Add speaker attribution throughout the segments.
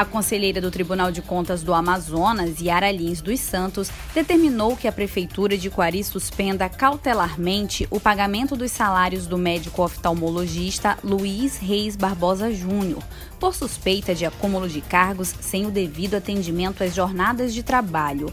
Speaker 1: A conselheira do Tribunal de Contas do Amazonas, Yara Lins dos Santos, determinou que a Prefeitura de Quari suspenda cautelarmente o pagamento dos salários do médico oftalmologista Luiz Reis Barbosa Júnior, por suspeita de acúmulo de cargos sem o devido atendimento às jornadas de trabalho.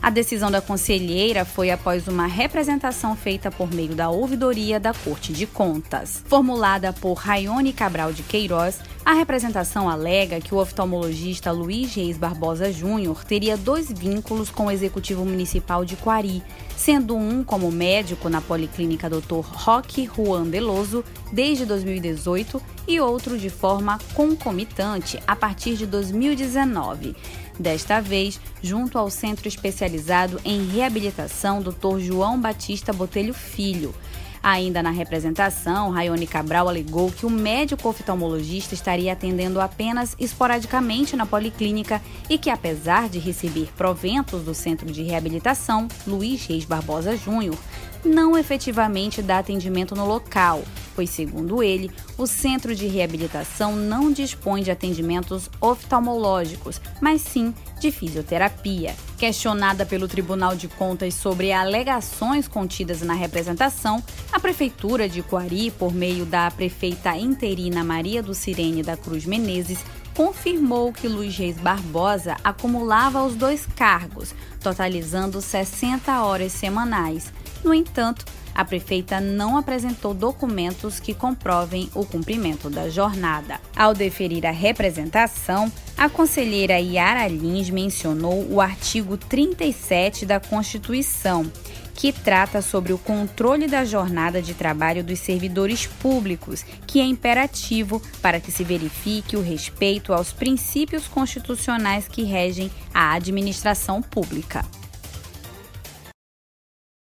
Speaker 1: A decisão da conselheira foi após uma representação feita por meio da ouvidoria da Corte de Contas. Formulada por Raione Cabral de Queiroz, a representação alega que o oftalmologista Luiz Reis Barbosa Júnior teria dois vínculos com o Executivo Municipal de Quari, sendo um como médico na Policlínica Dr. Roque Juan Deloso desde 2018 e outro de forma concomitante a partir de 2019 desta vez junto ao Centro Especializado em Reabilitação Dr. João Batista Botelho Filho. Ainda na representação, Raione Cabral alegou que o médico oftalmologista estaria atendendo apenas esporadicamente na policlínica e que, apesar de receber proventos do Centro de Reabilitação Luiz Reis Barbosa Júnior, não efetivamente dá atendimento no local, pois, segundo ele, o centro de reabilitação não dispõe de atendimentos oftalmológicos, mas sim de fisioterapia. Questionada pelo Tribunal de Contas sobre alegações contidas na representação, a Prefeitura de Coari, por meio da prefeita interina Maria do Cirene da Cruz Menezes, confirmou que Luiz Reis Barbosa acumulava os dois cargos, totalizando 60 horas semanais. No entanto, a prefeita não apresentou documentos que comprovem o cumprimento da jornada. Ao deferir a representação, a conselheira Yara Lins mencionou o artigo 37 da Constituição, que trata sobre o controle da jornada de trabalho dos servidores públicos, que é imperativo para que se verifique o respeito aos princípios constitucionais que regem a administração pública.